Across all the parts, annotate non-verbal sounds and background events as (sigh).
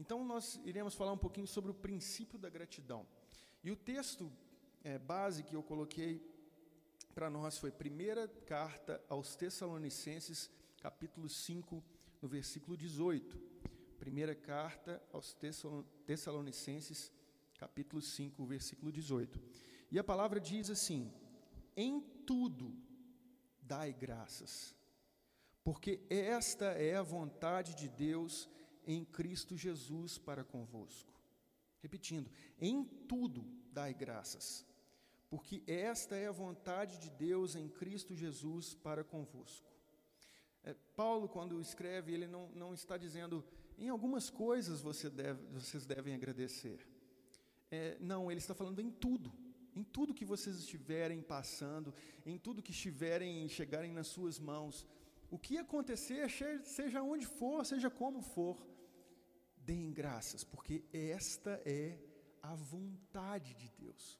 Então, nós iremos falar um pouquinho sobre o princípio da gratidão. E o texto é, base que eu coloquei para nós foi primeira carta aos Tessalonicenses, capítulo 5, no versículo 18. Primeira carta aos Tessalonicenses, capítulo 5, versículo 18. E a palavra diz assim: Em tudo dai graças, porque esta é a vontade de Deus em Cristo Jesus para convosco. Repetindo, em tudo dai graças, porque esta é a vontade de Deus em Cristo Jesus para convosco. É, Paulo, quando escreve, ele não, não está dizendo, em algumas coisas você deve, vocês devem agradecer. É, não, ele está falando em tudo. Em tudo que vocês estiverem passando, em tudo que estiverem chegarem nas suas mãos, o que acontecer, seja onde for, seja como for, deem graças, porque esta é a vontade de Deus.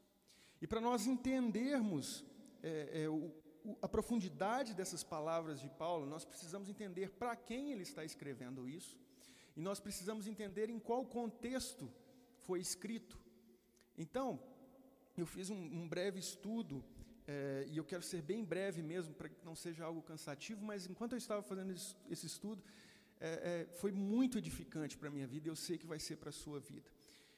E para nós entendermos é, é, o, o, a profundidade dessas palavras de Paulo, nós precisamos entender para quem ele está escrevendo isso, e nós precisamos entender em qual contexto foi escrito. Então, eu fiz um, um breve estudo, é, e eu quero ser bem breve mesmo, para que não seja algo cansativo, mas enquanto eu estava fazendo esse, estudo, é, é, foi muito edificante para a minha vida e eu sei que vai ser para a sua vida.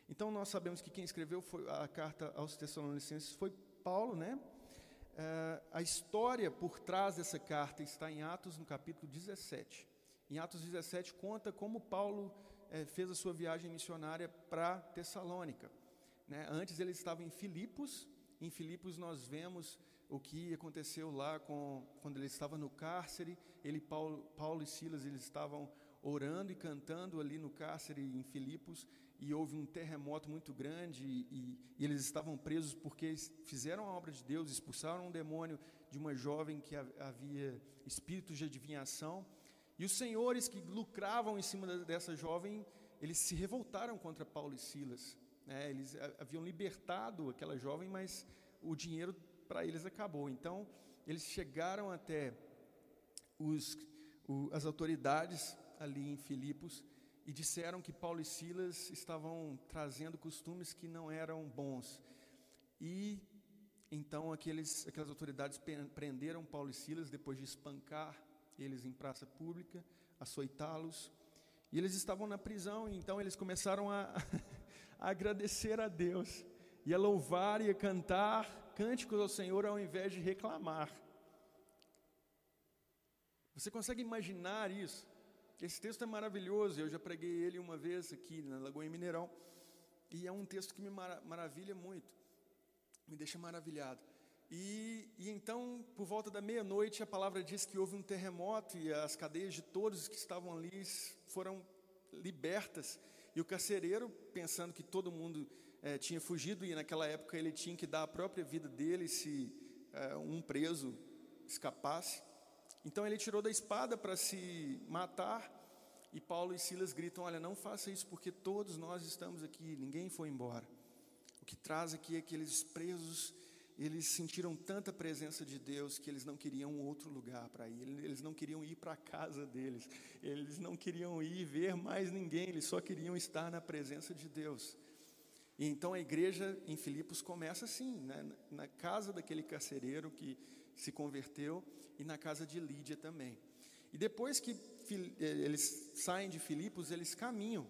Então, nós sabemos que quem escreveu foi a carta aos Tessalonicenses foi Paulo, né? É, a história por trás dessa carta está em Atos, no capítulo 17. Em Atos 17, conta como Paulo é, fez a sua viagem missionária para Tessalônica. Né? Antes ele estava em Filipos. Em Filipos nós vemos o que aconteceu lá com, quando ele estava no cárcere, ele, Paulo, Paulo e Silas, eles estavam orando e cantando ali no cárcere em Filipos, e houve um terremoto muito grande, e, e eles estavam presos porque fizeram a obra de Deus, expulsaram um demônio de uma jovem que havia espíritos de adivinhação, e os senhores que lucravam em cima dessa jovem, eles se revoltaram contra Paulo e Silas. Né? Eles haviam libertado aquela jovem, mas o dinheiro para eles acabou. Então, eles chegaram até os, o, as autoridades ali em Filipos e disseram que Paulo e Silas estavam trazendo costumes que não eram bons. E então aqueles, aquelas autoridades prenderam Paulo e Silas depois de espancar eles em praça pública, açoitá-los. E eles estavam na prisão, e então eles começaram a, (laughs) a agradecer a Deus e a louvar e a cantar cânticos ao Senhor ao invés de reclamar. Você consegue imaginar isso? Esse texto é maravilhoso, eu já preguei ele uma vez aqui na Lagoa Mineirão, e é um texto que me maravilha muito, me deixa maravilhado. E, e então, por volta da meia-noite, a palavra diz que houve um terremoto e as cadeias de todos que estavam ali foram libertas. E o carcereiro, pensando que todo mundo é, tinha fugido e naquela época ele tinha que dar a própria vida dele se é, um preso escapasse. Então ele tirou da espada para se matar e Paulo e Silas gritam: Olha, não faça isso porque todos nós estamos aqui, ninguém foi embora. O que traz aqui é que aqueles presos eles sentiram tanta presença de Deus que eles não queriam outro lugar para ir, eles não queriam ir para a casa deles, eles não queriam ir ver mais ninguém, eles só queriam estar na presença de Deus. E então a igreja em Filipos começa assim, né? na casa daquele carcereiro que se converteu e na casa de Lídia também. E depois que eh, eles saem de Filipos, eles caminham.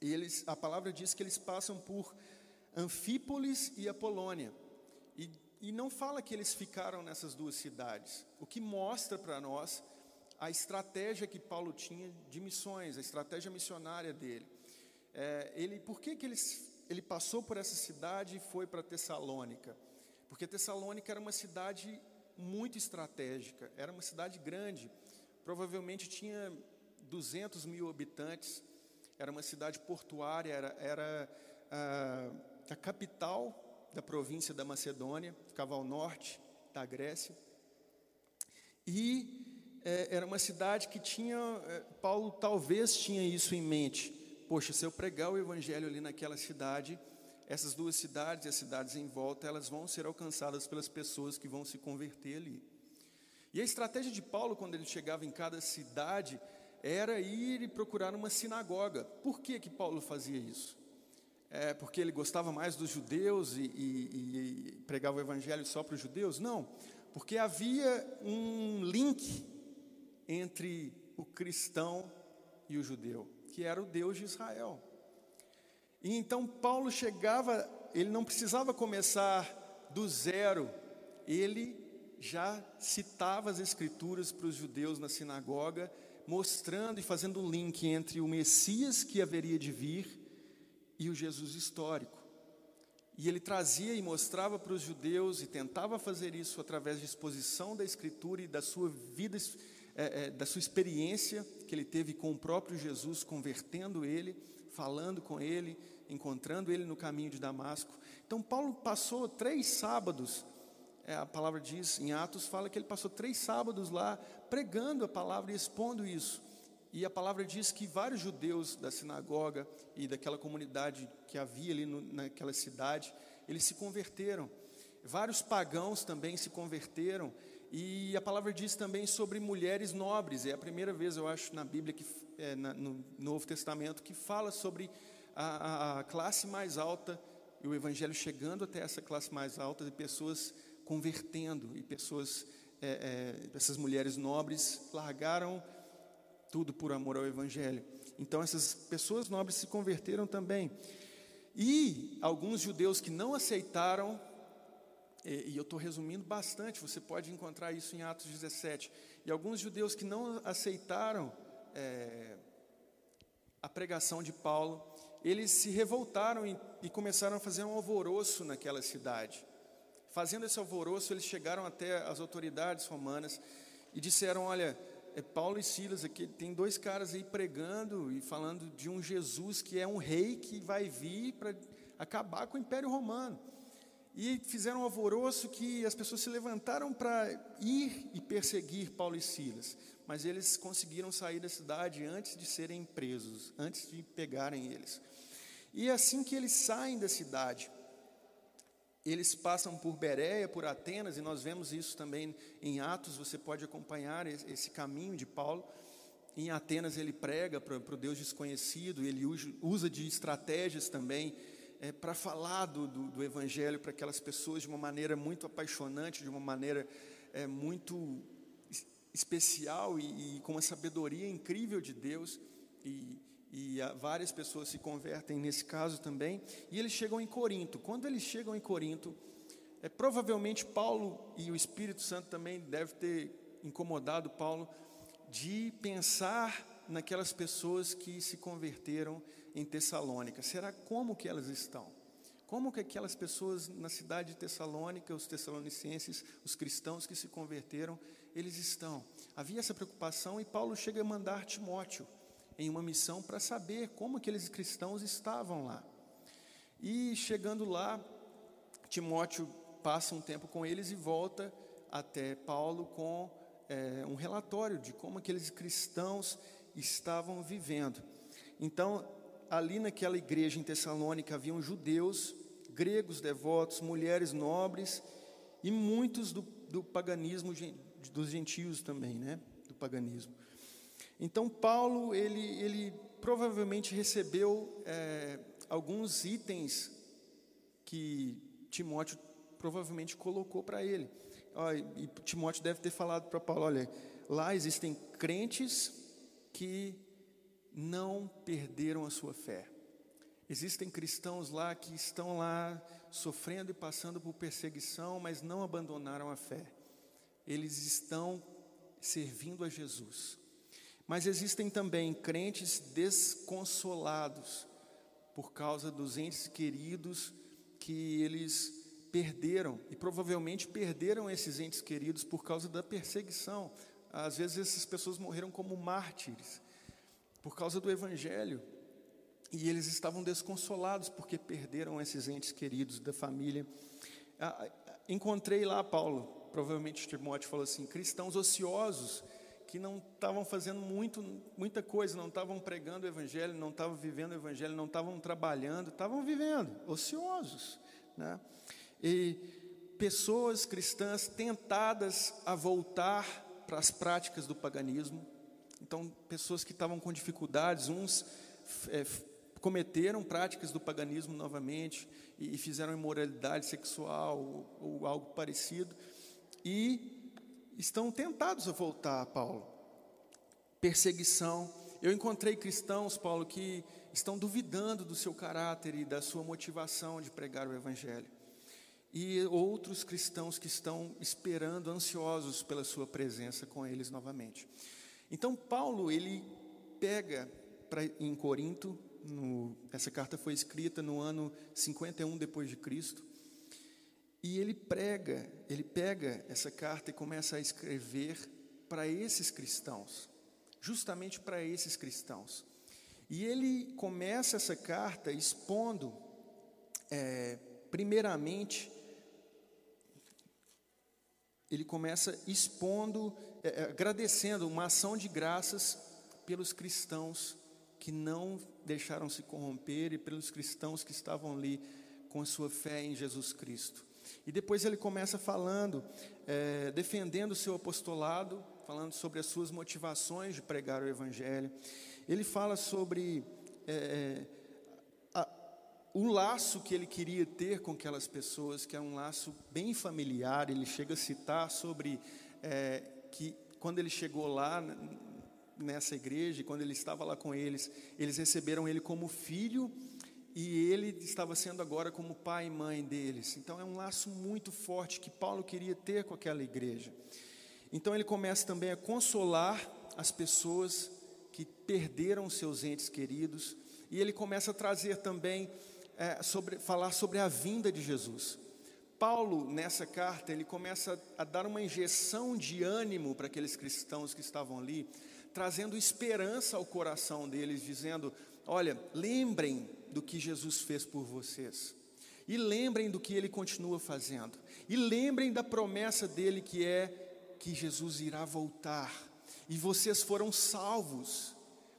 E eles, a palavra diz que eles passam por Anfípolis e Apolônia. E, e não fala que eles ficaram nessas duas cidades, o que mostra para nós a estratégia que Paulo tinha de missões, a estratégia missionária dele. É, ele, por que, que eles ele passou por essa cidade e foi para Tessalônica. Porque Tessalônica era uma cidade muito estratégica, era uma cidade grande, provavelmente tinha 200 mil habitantes, era uma cidade portuária, era, era a, a capital da província da Macedônia, ficava ao norte da Grécia. E é, era uma cidade que tinha, é, Paulo talvez tinha isso em mente, poxa, se eu pregar o evangelho ali naquela cidade, essas duas cidades e as cidades em volta, elas vão ser alcançadas pelas pessoas que vão se converter ali. E a estratégia de Paulo, quando ele chegava em cada cidade, era ir e procurar uma sinagoga. Por que, que Paulo fazia isso? É porque ele gostava mais dos judeus e, e, e pregava o evangelho só para os judeus? Não, porque havia um link entre o cristão e o judeu, que era o Deus de Israel. E então Paulo chegava, ele não precisava começar do zero, ele já citava as escrituras para os judeus na sinagoga, mostrando e fazendo um link entre o Messias que haveria de vir e o Jesus histórico. E ele trazia e mostrava para os judeus e tentava fazer isso através de exposição da Escritura e da sua vida, é, é, da sua experiência que ele teve com o próprio Jesus, convertendo ele, falando com ele, encontrando ele no caminho de Damasco. Então, Paulo passou três sábados, é, a palavra diz em Atos, fala que ele passou três sábados lá pregando a palavra e expondo isso. E a palavra diz que vários judeus da sinagoga e daquela comunidade que havia ali no, naquela cidade, eles se converteram. Vários pagãos também se converteram. E a palavra diz também sobre mulheres nobres. É a primeira vez, eu acho, na Bíblia, que, é, na, no Novo Testamento, que fala sobre a, a, classe mais alta e o Evangelho chegando até essa classe mais alta de pessoas convertendo e pessoas, é, é, essas mulheres nobres largaram tudo por amor ao Evangelho. Então essas pessoas nobres se converteram também. E alguns judeus que não aceitaram, e, eu estou resumindo bastante, você pode encontrar isso em Atos 17. E alguns judeus que não aceitaram é, a pregação de Paulo, eles se revoltaram e, e começaram a fazer um alvoroço naquela cidade. Fazendo esse alvoroço, eles chegaram até as autoridades romanas e disseram: Olha, é Paulo e Silas aqui, tem dois caras aí pregando e falando de um Jesus que é um rei que vai vir para acabar com o Império Romano. E fizeram um alvoroço que as pessoas se levantaram para ir e perseguir Paulo e Silas mas eles conseguiram sair da cidade antes de serem presos, antes de pegarem eles. E assim que eles saem da cidade, eles passam por Bereia, por Atenas, e nós vemos isso também em Atos, você pode acompanhar esse caminho de Paulo. Em Atenas ele prega para o Deus desconhecido, ele usa de estratégias também é, para falar do, do, do Evangelho para aquelas pessoas de uma maneira muito apaixonante, de uma maneira é, muito especial e, e, com uma sabedoria incrível de Deus, e, e várias pessoas se convertem nesse caso também, e eles chegam em Corinto. Quando eles chegam em Corinto, é, provavelmente Paulo e o Espírito Santo também deve ter incomodado Paulo de pensar naquelas pessoas que se converteram em Tessalônica. Será como que elas estão? Como que aquelas pessoas na cidade de Tessalônica, os tessalonicenses, os cristãos que se converteram, eles estão? Havia essa preocupação e Paulo chega a mandar Timóteo em uma missão para saber como aqueles cristãos estavam lá. E chegando lá, Timóteo passa um tempo com eles e volta até Paulo com é, um relatório de como aqueles cristãos estavam vivendo. Então, ali naquela igreja em Tessalônica haviam judeus, gregos devotos, mulheres nobres e muitos do, do paganismo dos gentios também, né, do paganismo. Então Paulo ele, ele provavelmente recebeu é, alguns itens que Timóteo provavelmente colocou para ele. e Timóteo deve ter falado para Paulo: olha, lá existem crentes que não perderam a sua fé. Existem cristãos lá que estão lá sofrendo e passando por perseguição, mas não abandonaram a fé. Eles estão servindo a Jesus. Mas existem também crentes desconsolados por causa dos entes queridos que eles perderam e provavelmente perderam esses entes queridos por causa da perseguição. Às vezes essas pessoas morreram como mártires por causa do Evangelho. E eles estavam desconsolados porque perderam esses entes queridos da família. Ah, encontrei lá, Paulo, provavelmente Timóteo falou assim: cristãos ociosos que não estavam fazendo muito, muita coisa, não estavam pregando o Evangelho, não estavam vivendo o Evangelho, não estavam trabalhando, estavam vivendo, ociosos. Né? E pessoas cristãs tentadas a voltar para as práticas do paganismo, Então, pessoas que estavam com dificuldades, uns é, cometeram práticas do paganismo novamente e, e fizeram imoralidade sexual ou, ou algo parecido, e estão tentados a voltar a Paulo. Perseguição. Eu encontrei cristãos, Paulo, que estão duvidando do seu caráter e da sua motivação de pregar o Evangelho. E outros cristãos que estão esperando, ansiosos pela sua presença com eles novamente. Então, Paulo, ele pega pra, em Corinto, no, essa carta foi escrita no ano 51 depois de Cristo, e ele prega, ele pega essa carta e começa a escrever para esses cristãos, justamente para esses cristãos. E ele começa essa carta expondo, é, primeiramente, ele começa expondo, é, é, agradecendo uma ação de graças pelos cristãos que não deixaram se corromper e pelos cristãos que estavam ali com a sua fé em Jesus Cristo. E depois ele começa falando, é, defendendo o seu apostolado, falando sobre as suas motivações de pregar o Evangelho. Ele fala sobre é, a, o laço que ele queria ter com aquelas pessoas, que é um laço bem familiar. Ele chega a citar sobre é, que quando ele chegou lá nessa igreja, quando ele estava lá com eles, eles receberam ele como filho e ele estava sendo agora como pai e mãe deles. Então é um laço muito forte que Paulo queria ter com aquela igreja. Então ele começa também a consolar as pessoas que perderam seus entes queridos, e ele começa a trazer também, é, sobre, falar sobre a vinda de Jesus. Paulo, nessa carta, ele começa a dar uma injeção de ânimo para aqueles cristãos que estavam ali, trazendo esperança ao coração deles, dizendo: Olha, lembrem do que Jesus fez por vocês, e lembrem do que ele continua fazendo, e lembrem da promessa dele que é que Jesus irá voltar e vocês foram salvos.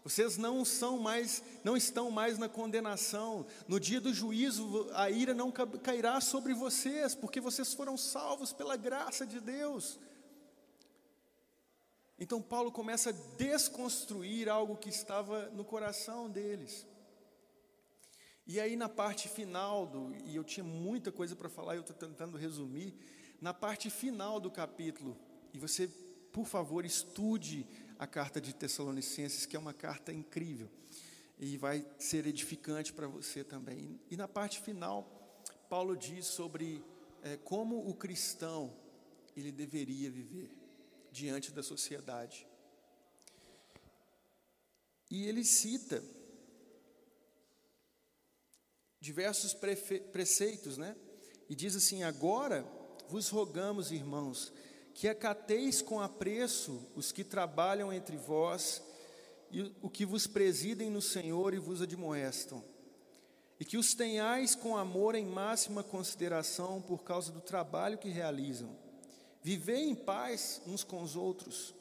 Vocês não são mais, não estão mais na condenação. No dia do juízo, a ira não cairá sobre vocês, porque vocês foram salvos pela graça de Deus. Então Paulo começa a desconstruir algo que estava no coração deles. E aí na parte final do, e eu tinha muita coisa para falar, eu estou tentando resumir, na parte final do capítulo, e você por favor, estude a carta de Tessalonicenses, que é uma carta incrível e vai ser edificante para você também. E na parte final, Paulo diz sobre é, como o cristão ele deveria viver diante da sociedade. E ele cita diversos preceitos, né? E diz assim: Agora vos rogamos, irmãos, que acateis com apreço os que trabalham entre vós e o que vos presidem no Senhor e vos admoestam, e que os tenhais com amor em máxima consideração por causa do trabalho que realizam. Vivei em paz uns com os outros.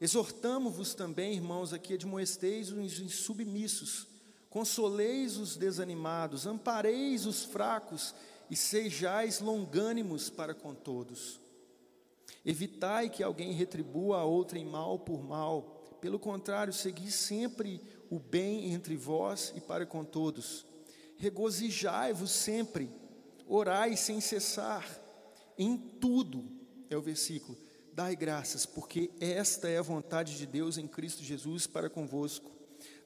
Exortamo-vos também, irmãos, a que admoesteis os insubmissos, consoleis os desanimados, ampareis os fracos e sejais longânimos para com todos. Evitai que alguém retribua a outrem mal por mal. Pelo contrário, segui sempre o bem entre vós e para com todos. Regozijai-vos sempre, orai sem cessar. Em tudo, é o versículo, dai graças, porque esta é a vontade de Deus em Cristo Jesus para convosco.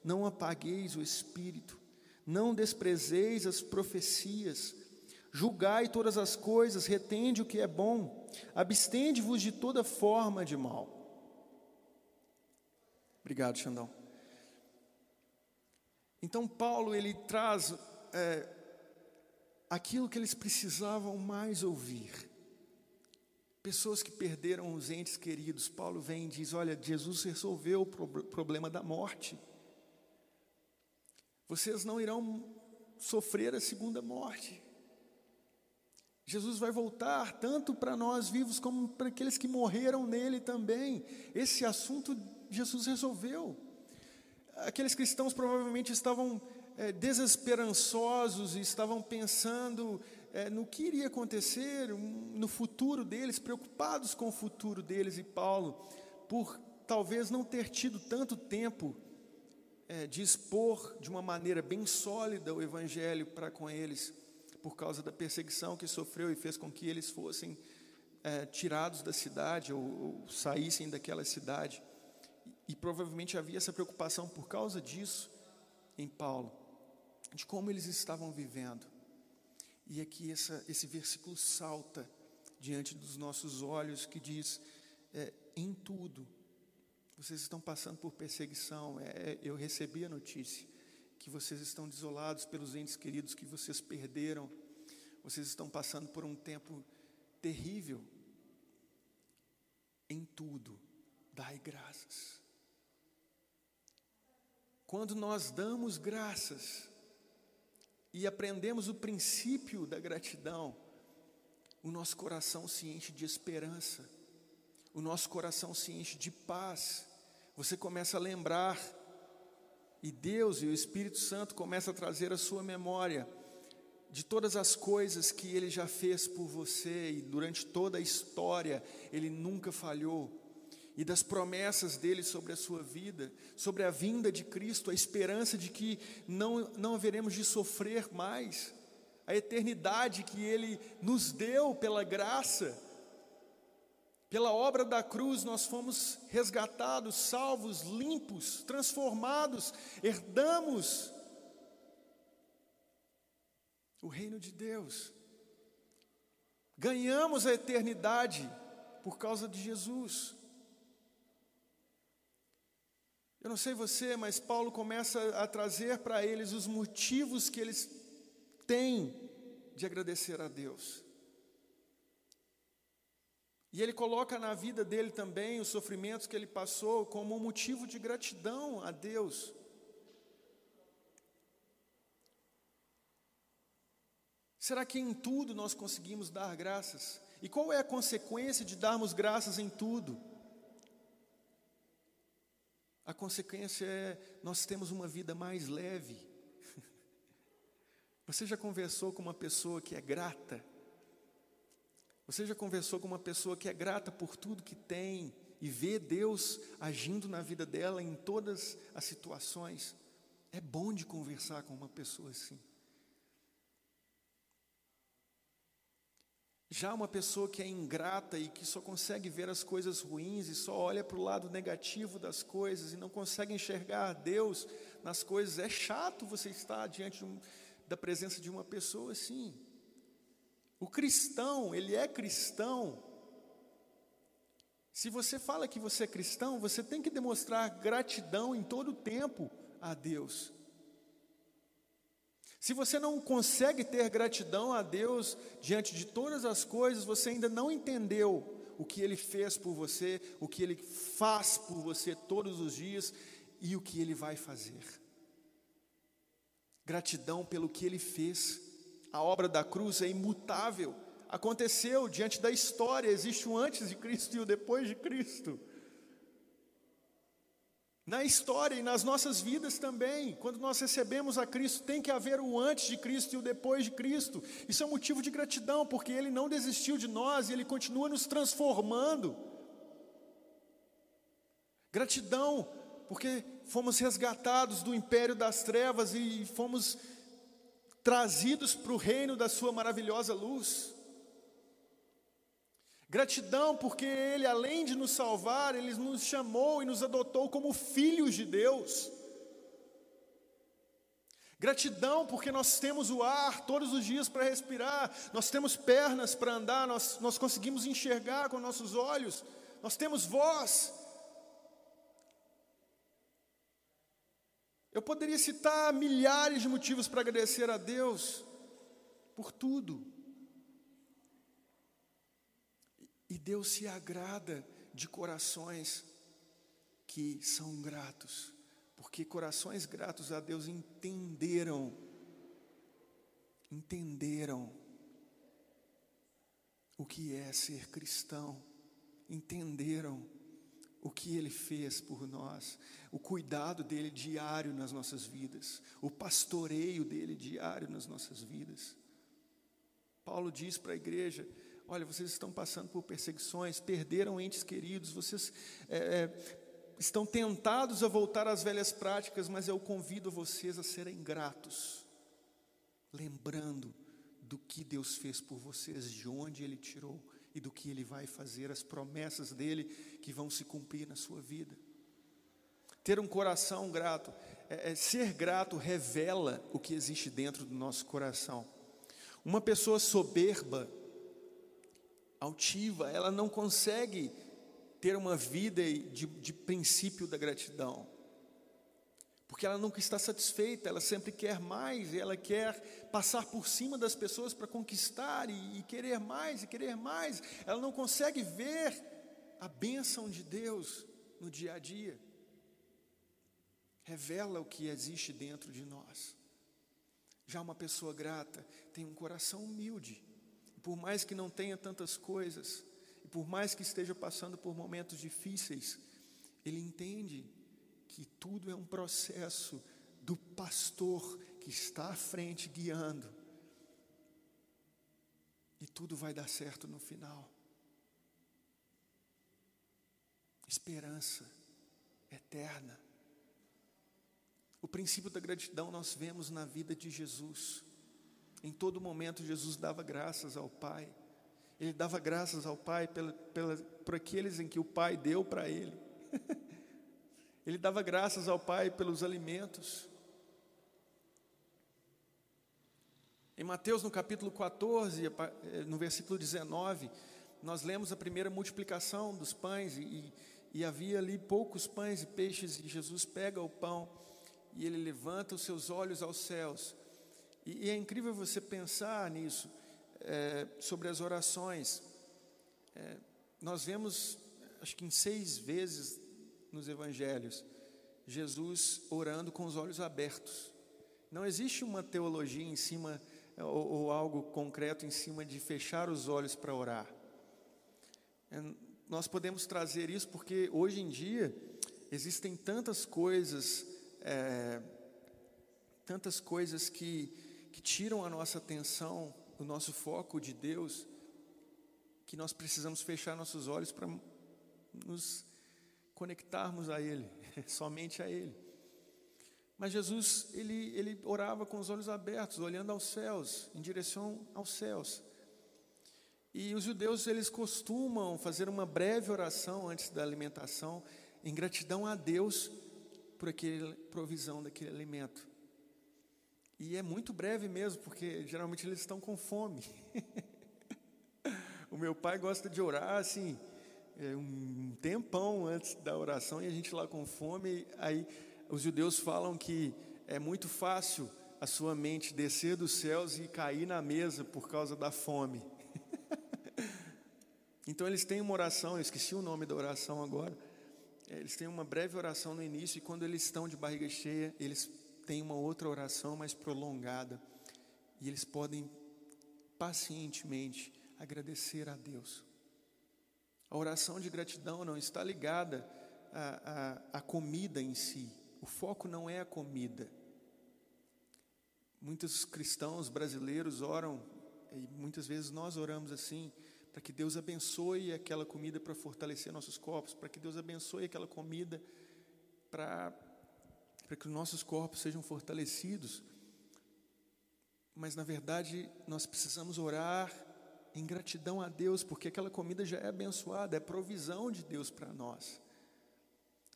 Não apagueis o espírito, não desprezeis as profecias, julgai todas as coisas, retende o que é bom abstende-vos de toda forma de mal. Obrigado, Xandão. Então, Paulo, ele traz é, aquilo que eles precisavam mais ouvir. Pessoas que perderam os entes queridos. Paulo vem e diz: Olha, Jesus resolveu o problema da morte. Vocês não irão sofrer a segunda morte. Jesus vai voltar tanto para nós vivos como para aqueles que morreram nele também. Esse assunto Jesus resolveu. Aqueles cristãos provavelmente estavam é, desesperançosos e estavam pensando é, no que iria acontecer, no futuro deles, preocupados com o futuro deles. E Paulo, por talvez não ter tido tanto tempo é, de expor de uma maneira bem sólida o Evangelho para com eles, por causa da perseguição que sofreu e fez com que eles fossem é, tirados da cidade ou, ou saíssem daquela cidade. E, e provavelmente havia essa preocupação por causa disso em Paulo, de como eles estavam vivendo. E aqui essa, esse versículo salta diante dos nossos olhos que diz: é, em tudo, vocês estão passando por perseguição. É, eu recebi a notícia que vocês estão desolados pelos entes queridos que vocês perderam. Vocês estão passando por um tempo terrível. Em tudo, dai graças. Quando nós damos graças e aprendemos o princípio da gratidão, o nosso coração se enche de esperança, o nosso coração se enche de paz. Você começa a lembrar, e Deus e o Espírito Santo começam a trazer a sua memória de todas as coisas que Ele já fez por você e durante toda a história Ele nunca falhou. E das promessas dele sobre a sua vida, sobre a vinda de Cristo, a esperança de que não, não haveremos de sofrer mais, a eternidade que ele nos deu pela graça, pela obra da cruz, nós fomos resgatados, salvos, limpos, transformados, herdamos o reino de Deus, ganhamos a eternidade por causa de Jesus. Eu não sei você, mas Paulo começa a trazer para eles os motivos que eles têm de agradecer a Deus. E ele coloca na vida dele também os sofrimentos que ele passou como um motivo de gratidão a Deus. Será que em tudo nós conseguimos dar graças? E qual é a consequência de darmos graças em tudo? A consequência é nós temos uma vida mais leve. (laughs) Você já conversou com uma pessoa que é grata? Você já conversou com uma pessoa que é grata por tudo que tem e vê Deus agindo na vida dela em todas as situações? É bom de conversar com uma pessoa assim. Já uma pessoa que é ingrata e que só consegue ver as coisas ruins e só olha para o lado negativo das coisas e não consegue enxergar Deus nas coisas, é chato você estar diante da presença de uma pessoa assim. O cristão, ele é cristão. Se você fala que você é cristão, você tem que demonstrar gratidão em todo o tempo a Deus. Se você não consegue ter gratidão a Deus diante de todas as coisas, você ainda não entendeu o que Ele fez por você, o que Ele faz por você todos os dias e o que Ele vai fazer. Gratidão pelo que Ele fez. A obra da cruz é imutável. Aconteceu diante da história, existe um antes de Cristo e o depois de Cristo na história e nas nossas vidas também. Quando nós recebemos a Cristo, tem que haver o antes de Cristo e o depois de Cristo. Isso é um motivo de gratidão, porque Ele não desistiu de nós e Ele continua nos transformando. Gratidão, porque fomos resgatados do império das trevas e fomos trazidos para o reino da Sua maravilhosa luz. Gratidão porque Ele, além de nos salvar, Ele nos chamou e nos adotou como filhos de Deus. Gratidão porque nós temos o ar todos os dias para respirar, nós temos pernas para andar, nós, nós conseguimos enxergar com nossos olhos, nós temos voz. Eu poderia citar milhares de motivos para agradecer a Deus por tudo. E Deus se agrada de corações que são gratos, porque corações gratos a Deus entenderam, entenderam o que é ser cristão, entenderam o que Ele fez por nós, o cuidado dele diário nas nossas vidas, o pastoreio dele diário nas nossas vidas. Paulo diz para a igreja: Olha, vocês estão passando por perseguições, perderam entes queridos, vocês é, é, estão tentados a voltar às velhas práticas, mas eu convido vocês a serem gratos, lembrando do que Deus fez por vocês, de onde Ele tirou e do que Ele vai fazer, as promessas dele que vão se cumprir na sua vida. Ter um coração grato, é, é, ser grato revela o que existe dentro do nosso coração. Uma pessoa soberba, altiva, ela não consegue ter uma vida de, de princípio da gratidão. Porque ela nunca está satisfeita, ela sempre quer mais, ela quer passar por cima das pessoas para conquistar e, e, querer mais e querer mais. Ela não consegue ver a bênção de Deus no dia a dia. Revela o que existe dentro de nós. Já uma pessoa grata tem um coração humilde, por mais que não tenha tantas coisas, e por mais que esteja passando por momentos difíceis, ele entende que tudo é um processo do pastor que está à frente guiando. E tudo vai dar certo no final. Esperança eterna. O princípio da gratidão nós vemos na vida de Jesus. Em todo momento, Jesus dava graças ao Pai. Ele dava graças ao Pai pela, pela, por aqueles em que o Pai deu para ele. (laughs) ele dava graças ao Pai pelos alimentos. Em Mateus, no capítulo 14, eh, no versículo 19, nós lemos a primeira multiplicação dos pães e, e havia ali poucos pães e peixes, e Jesus pega o pão e ele levanta os seus olhos aos céus. E, e é incrível você pensar nisso é, sobre as orações. É, nós vemos, acho que em seis vezes nos evangelhos, Jesus orando com os olhos abertos. Não existe uma teologia em cima, ou, ou algo concreto em cima de fechar os olhos para orar. É, nós podemos trazer isso porque hoje em dia existem tantas coisas, é, tantas coisas que, que tiram a nossa atenção o nosso foco de Deus, que nós precisamos fechar nossos olhos para nos conectarmos a Ele, (laughs) somente a Ele. Mas Jesus, ele, ele orava com os olhos abertos, olhando aos céus, em direção aos céus. E os judeus, eles costumam fazer uma breve oração antes da alimentação, em gratidão a Deus por aquela provisão daquele alimento. E é muito breve mesmo, porque geralmente eles estão com fome. (laughs) o meu pai gosta de orar assim, um tempão antes da oração, e a gente lá com fome. Aí os judeus falam que é muito fácil a sua mente descer dos céus e cair na mesa por causa da fome. (laughs) então eles têm uma oração, eu esqueci o nome da oração agora. É, eles têm uma breve oração no início, e quando eles estão de barriga cheia, eles tem uma outra oração mais prolongada e eles podem pacientemente agradecer a Deus. A oração de gratidão não está ligada à, à, à comida em si, o foco não é a comida. Muitos cristãos brasileiros oram, e muitas vezes nós oramos assim, para que Deus abençoe aquela comida para fortalecer nossos corpos, para que Deus abençoe aquela comida para para que os nossos corpos sejam fortalecidos. Mas na verdade, nós precisamos orar em gratidão a Deus, porque aquela comida já é abençoada, é provisão de Deus para nós.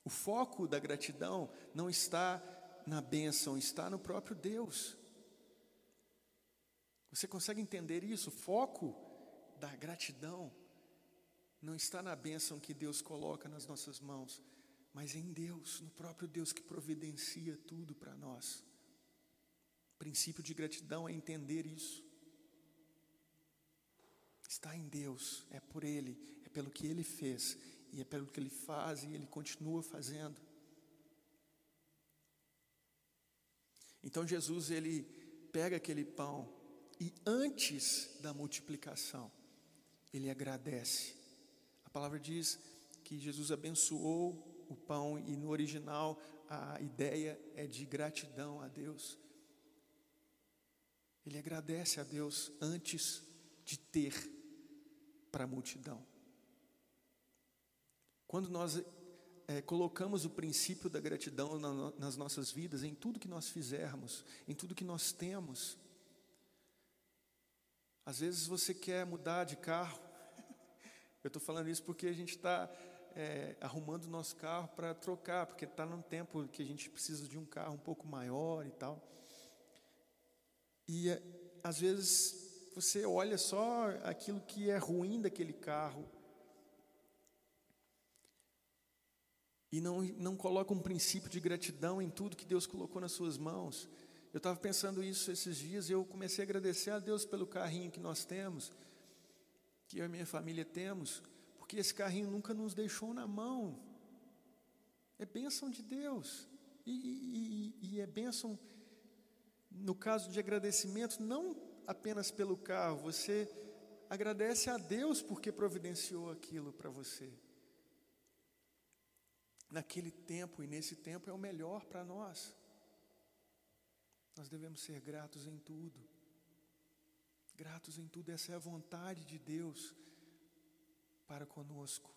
O foco da gratidão não está na bênção, está no próprio Deus. Você consegue entender isso? O foco da gratidão não está na bênção que Deus coloca nas nossas mãos, mas em Deus, no próprio Deus que providencia tudo para nós. O princípio de gratidão é entender isso. Está em Deus, é por Ele, é pelo que Ele fez, e é pelo que Ele faz e Ele continua fazendo. Então Jesus, Ele pega aquele pão e antes da multiplicação, Ele agradece. A palavra diz que Jesus abençoou o pão, e no original a ideia é de gratidão a Deus. Ele agradece a Deus antes de ter para a multidão. Quando nós é, colocamos o princípio da gratidão na, nas nossas vidas, em tudo que nós fizermos, em tudo que nós temos. Às vezes você quer mudar de carro. (laughs) Eu estou falando isso porque a gente está é, arrumando o nosso carro para trocar, porque está num tempo que a gente precisa de um carro um pouco maior e tal. E é, às vezes você olha só aquilo que é ruim daquele carro e não, não coloca um princípio de gratidão em tudo que Deus colocou nas suas mãos. Eu estava pensando isso esses dias e eu comecei a agradecer a Deus pelo carrinho que nós temos, que eu e minha família temos, porque esse carrinho nunca nos deixou na mão. É bênção de Deus. E, e, e é bênção, no caso de agradecimento, não apenas pelo carro, você agradece a Deus porque providenciou aquilo para você. Naquele tempo e nesse tempo é o melhor para nós. Nós devemos ser gratos em tudo. Gratos em tudo, essa é a vontade de Deus para conosco.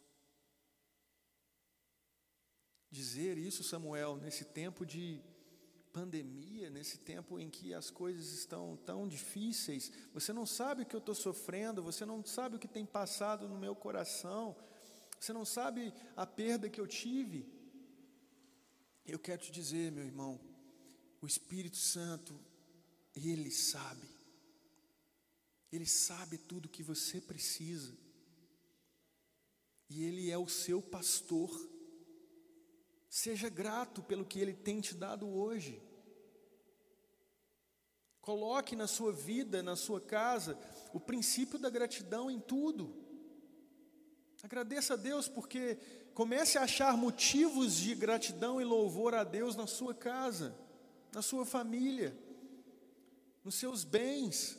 Dizer isso, Samuel, nesse tempo de pandemia, nesse tempo em que as coisas estão tão difíceis, você não sabe o que eu estou sofrendo, você não sabe o que tem passado no meu coração, você não sabe a perda que eu tive. Eu quero te dizer, meu irmão, o Espírito Santo, ele sabe, ele sabe tudo o que você precisa e Ele é o seu pastor. Seja grato pelo que Ele tem te dado hoje. Coloque na sua vida, na sua casa, o princípio da gratidão em tudo. Agradeça a Deus porque comece a achar motivos de gratidão e louvor a Deus na sua casa, na sua família, nos seus bens.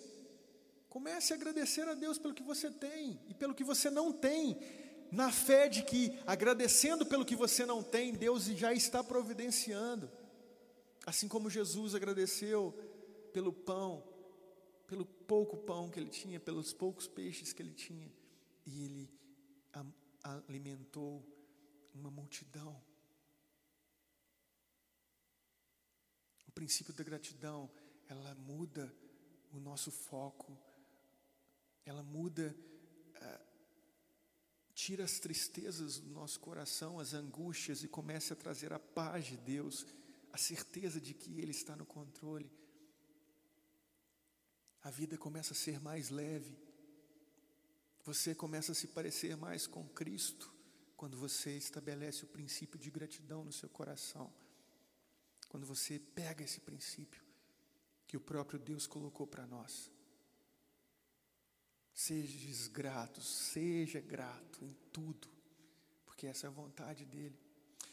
Comece a agradecer a Deus pelo que você tem e pelo que você não tem na fé de que, agradecendo pelo que você não tem, Deus já está providenciando. Assim como Jesus agradeceu pelo pão, pelo pouco pão que ele tinha, pelos poucos peixes que ele tinha, e ele alimentou uma multidão. O princípio da gratidão, ela muda o nosso foco, ela muda tira as tristezas do nosso coração, as angústias e comece a trazer a paz de Deus, a certeza de que Ele está no controle. A vida começa a ser mais leve, você começa a se parecer mais com Cristo quando você estabelece o princípio de gratidão no seu coração. Quando você pega esse princípio que o próprio Deus colocou para nós. Seja grato, seja grato em tudo, porque essa é a vontade dele.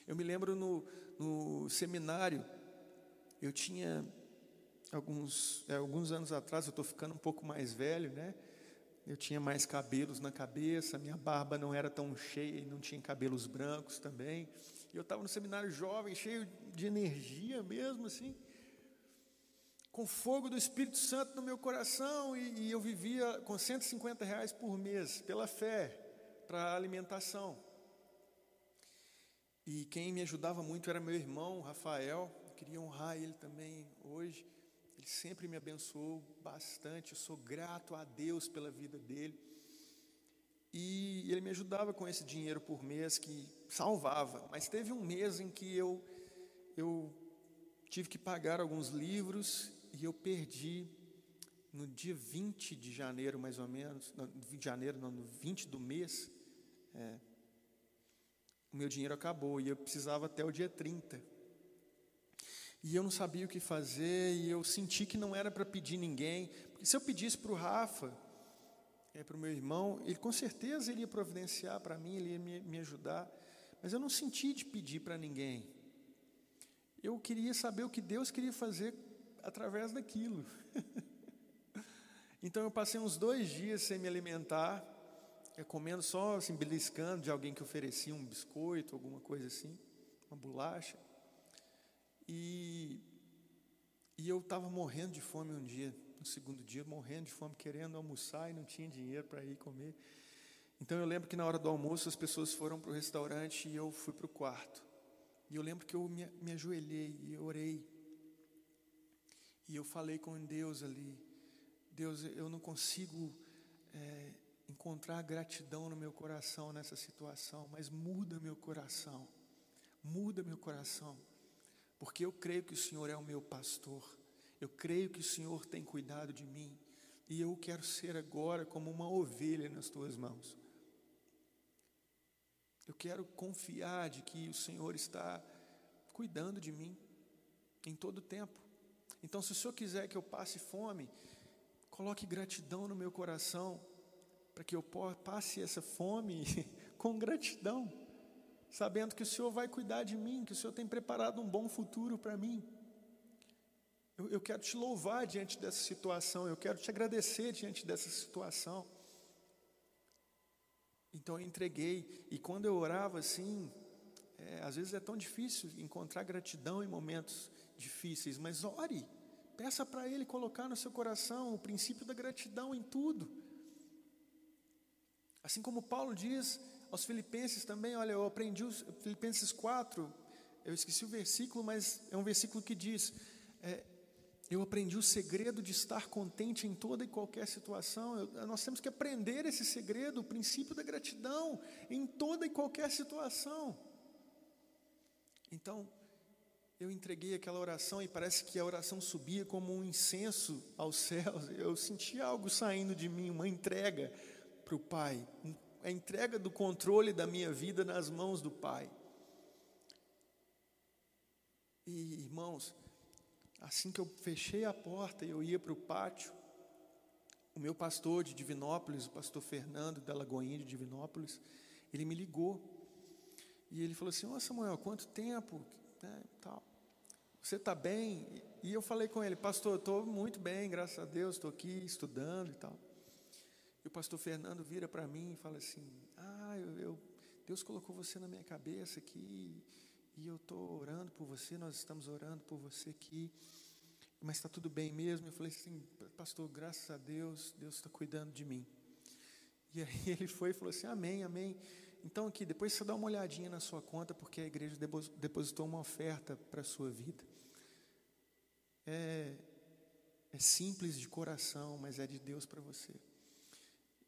Eu me lembro no, no seminário, eu tinha alguns, é, alguns anos atrás, eu estou ficando um pouco mais velho, né? Eu tinha mais cabelos na cabeça, minha barba não era tão cheia e não tinha cabelos brancos também. E eu estava no seminário jovem, cheio de energia mesmo, assim com fogo do Espírito Santo no meu coração e, e eu vivia com 150 reais por mês, pela fé, para alimentação. E quem me ajudava muito era meu irmão, Rafael, eu queria honrar ele também hoje. Ele sempre me abençoou bastante, eu sou grato a Deus pela vida dele. E ele me ajudava com esse dinheiro por mês que salvava. Mas teve um mês em que eu, eu tive que pagar alguns livros e eu perdi no dia 20 de janeiro, mais ou menos, no 20 de janeiro, não, no 20 do mês, é, o meu dinheiro acabou e eu precisava até o dia 30. E eu não sabia o que fazer e eu senti que não era para pedir ninguém, porque se eu pedisse para o Rafa, é, para o meu irmão, ele com certeza iria providenciar para mim, ele ia me, me ajudar, mas eu não senti de pedir para ninguém. Eu queria saber o que Deus queria fazer através daquilo. (laughs) então eu passei uns dois dias sem me alimentar, comendo só assim, beliscando de alguém que oferecia um biscoito, alguma coisa assim, uma bolacha. E, e eu estava morrendo de fome um dia, no segundo dia, morrendo de fome, querendo almoçar e não tinha dinheiro para ir comer. Então eu lembro que na hora do almoço as pessoas foram para o restaurante e eu fui para o quarto. E eu lembro que eu me, me ajoelhei e orei. E eu falei com Deus ali: Deus, eu não consigo é, encontrar gratidão no meu coração nessa situação, mas muda meu coração, muda meu coração, porque eu creio que o Senhor é o meu pastor, eu creio que o Senhor tem cuidado de mim, e eu quero ser agora como uma ovelha nas tuas mãos. Eu quero confiar de que o Senhor está cuidando de mim em todo o tempo. Então, se o Senhor quiser que eu passe fome, coloque gratidão no meu coração, para que eu passe essa fome (laughs) com gratidão, sabendo que o Senhor vai cuidar de mim, que o Senhor tem preparado um bom futuro para mim. Eu, eu quero te louvar diante dessa situação, eu quero te agradecer diante dessa situação. Então eu entreguei, e quando eu orava assim, é, às vezes é tão difícil encontrar gratidão em momentos difíceis, mas ore, peça para Ele colocar no seu coração o princípio da gratidão em tudo. Assim como Paulo diz aos Filipenses também, olha, eu aprendi os Filipenses 4, eu esqueci o versículo, mas é um versículo que diz: é, eu aprendi o segredo de estar contente em toda e qualquer situação. Eu, nós temos que aprender esse segredo, o princípio da gratidão, em toda e qualquer situação. Então, eu entreguei aquela oração e parece que a oração subia como um incenso aos céus. Eu senti algo saindo de mim, uma entrega para o Pai, a entrega do controle da minha vida nas mãos do Pai. E, irmãos, Assim que eu fechei a porta e eu ia para o pátio, o meu pastor de Divinópolis, o pastor Fernando da Lagoinha de Divinópolis, ele me ligou. E ele falou assim: Ô oh, Samuel, quanto tempo? É, tal. Você está bem? E eu falei com ele: Pastor, estou muito bem, graças a Deus, estou aqui estudando e tal. E o pastor Fernando vira para mim e fala assim: Ah, eu, eu, Deus colocou você na minha cabeça aqui e eu estou orando por você, nós estamos orando por você aqui, mas está tudo bem mesmo? Eu falei assim, pastor, graças a Deus, Deus está cuidando de mim. E aí (laughs) ele foi e falou assim, amém, amém. Então aqui, depois você dá uma olhadinha na sua conta, porque a igreja depositou uma oferta para a sua vida. É, é simples de coração, mas é de Deus para você.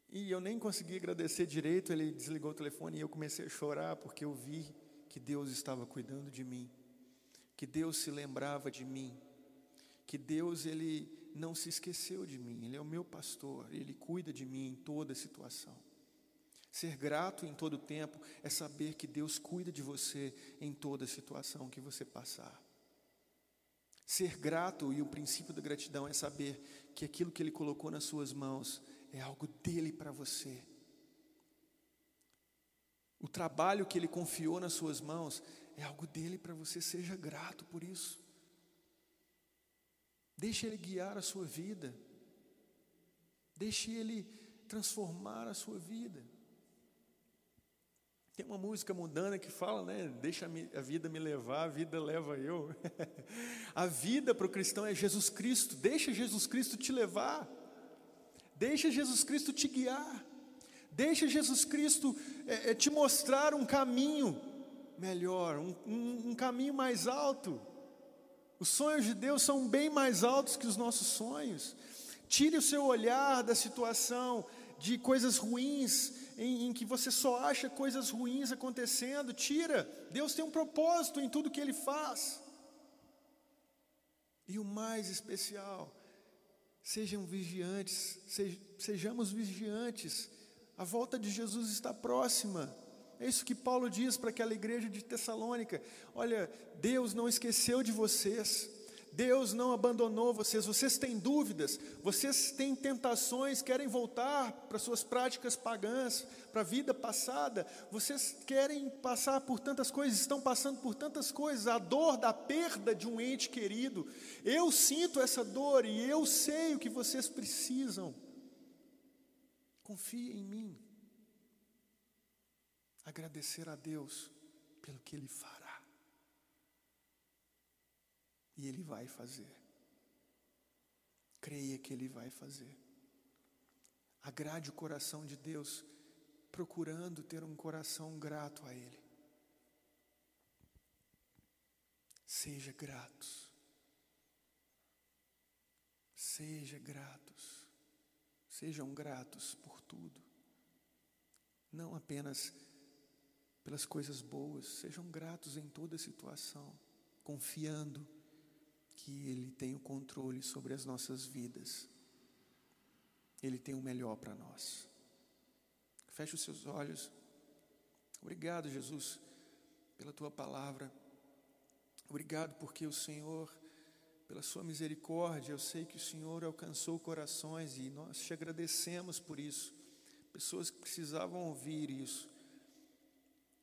E eu nem consegui agradecer direito, ele desligou o telefone e eu comecei a chorar, porque eu vi que Deus estava cuidando de mim, que Deus se lembrava de mim, que Deus ele não se esqueceu de mim, ele é o meu pastor, ele cuida de mim em toda situação. Ser grato em todo tempo é saber que Deus cuida de você em toda situação que você passar. Ser grato e o princípio da gratidão é saber que aquilo que Ele colocou nas suas mãos é algo dele para você o trabalho que Ele confiou nas suas mãos é algo dele para você, seja grato por isso. Deixe Ele guiar a sua vida, deixe Ele transformar a sua vida. Tem uma música mundana que fala, né? Deixa a vida me levar, a vida leva eu. (laughs) a vida para o cristão é Jesus Cristo. Deixa Jesus Cristo te levar. Deixa Jesus Cristo te guiar. Deixa Jesus Cristo é, é, te mostrar um caminho melhor, um, um, um caminho mais alto. Os sonhos de Deus são bem mais altos que os nossos sonhos. Tire o seu olhar da situação de coisas ruins, em, em, que você só acha coisas ruins acontecendo. Tira. Deus tem um propósito em tudo que Ele faz. E o mais especial, sejam vigiantes, sejamos vigiantes a volta de Jesus está próxima. É isso que Paulo diz para aquela igreja de Tessalônica. Olha, Deus não esqueceu de vocês. Deus não abandonou vocês. Vocês têm dúvidas, vocês têm tentações, querem voltar para suas práticas pagãs, para a vida passada. Vocês querem passar por tantas coisas, estão passando por tantas coisas. A dor da perda de um ente querido. Eu sinto essa dor e eu sei o que vocês precisam. Confie em mim. Agradecer a Deus pelo que Ele fará. E Ele vai fazer. Creia que Ele vai fazer. Agrade o coração de Deus procurando ter um coração grato a Ele. Seja gratos. Seja gratos. Sejam gratos por tudo. Não apenas pelas coisas boas, sejam gratos em toda situação, confiando que Ele tem o controle sobre as nossas vidas. Ele tem o melhor para nós. Feche os seus olhos. Obrigado, Jesus, pela tua palavra. Obrigado porque o Senhor, pela sua misericórdia, eu sei que o Senhor alcançou corações e nós te agradecemos por isso. Pessoas que precisavam ouvir isso,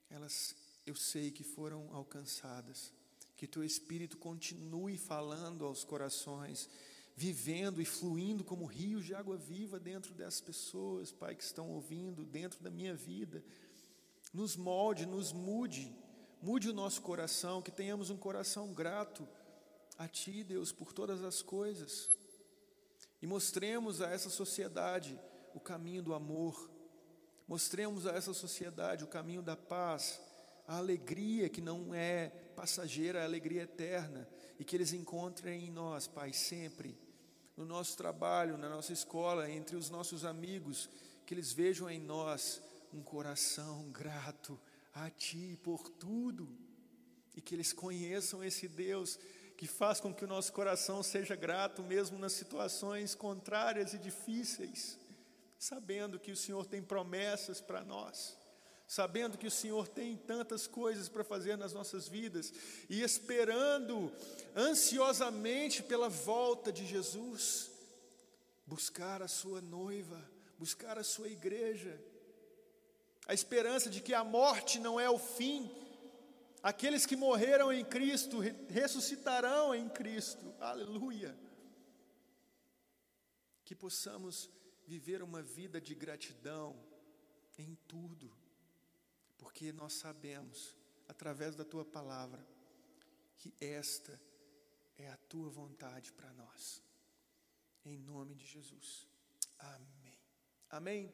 elas, eu sei que foram alcançadas. Que teu Espírito continue falando aos corações vivendo e fluindo como rios de água viva dentro das pessoas, Pai, que estão ouvindo, dentro da minha vida. Nos molde, nos mude, mude o nosso coração, que tenhamos um coração grato a Ti, Deus, por todas as coisas. E mostremos a essa sociedade o caminho do amor, mostremos a essa sociedade o caminho da paz, a alegria que não é passageira, a alegria eterna, e que eles encontrem em nós, Pai, sempre, no nosso trabalho, na nossa escola, entre os nossos amigos, que eles vejam em nós um coração grato a Ti por tudo, e que eles conheçam esse Deus que faz com que o nosso coração seja grato mesmo nas situações contrárias e difíceis, sabendo que o Senhor tem promessas para nós sabendo que o Senhor tem tantas coisas para fazer nas nossas vidas e esperando ansiosamente pela volta de Jesus, buscar a sua noiva, buscar a sua igreja, a esperança de que a morte não é o fim, aqueles que morreram em Cristo ressuscitarão em Cristo, aleluia. Que possamos viver uma vida de gratidão em tudo porque nós sabemos, através da tua palavra, que esta é a tua vontade para nós. Em nome de Jesus. Amém. Amém.